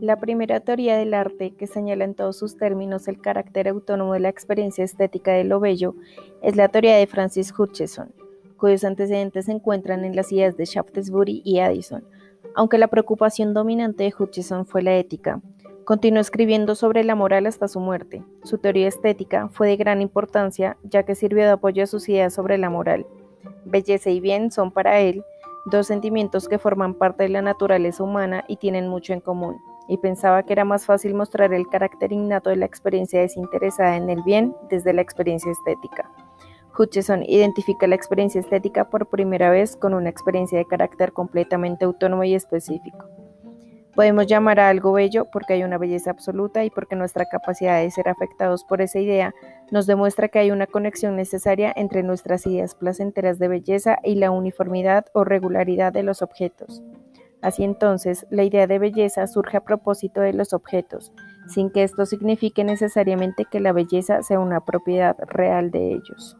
La primera teoría del arte, que señala en todos sus términos el carácter autónomo de la experiencia estética de lo bello, es la teoría de Francis Hutcheson, cuyos antecedentes se encuentran en las ideas de Shaftesbury y Addison, aunque la preocupación dominante de Hutcheson fue la ética. Continuó escribiendo sobre la moral hasta su muerte. Su teoría estética fue de gran importancia, ya que sirvió de apoyo a sus ideas sobre la moral. Belleza y bien son para él dos sentimientos que forman parte de la naturaleza humana y tienen mucho en común y pensaba que era más fácil mostrar el carácter innato de la experiencia desinteresada en el bien desde la experiencia estética. Hutcheson identifica la experiencia estética por primera vez con una experiencia de carácter completamente autónomo y específico. Podemos llamar a algo bello porque hay una belleza absoluta y porque nuestra capacidad de ser afectados por esa idea nos demuestra que hay una conexión necesaria entre nuestras ideas placenteras de belleza y la uniformidad o regularidad de los objetos. Así entonces, la idea de belleza surge a propósito de los objetos, sin que esto signifique necesariamente que la belleza sea una propiedad real de ellos.